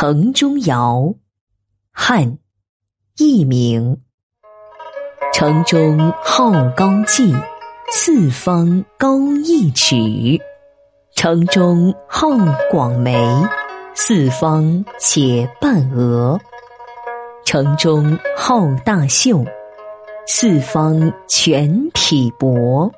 城中谣，汉，佚名。城中号高髻，四方高一尺。城中好广眉，四方且半额。城中好大袖，四方全体帛。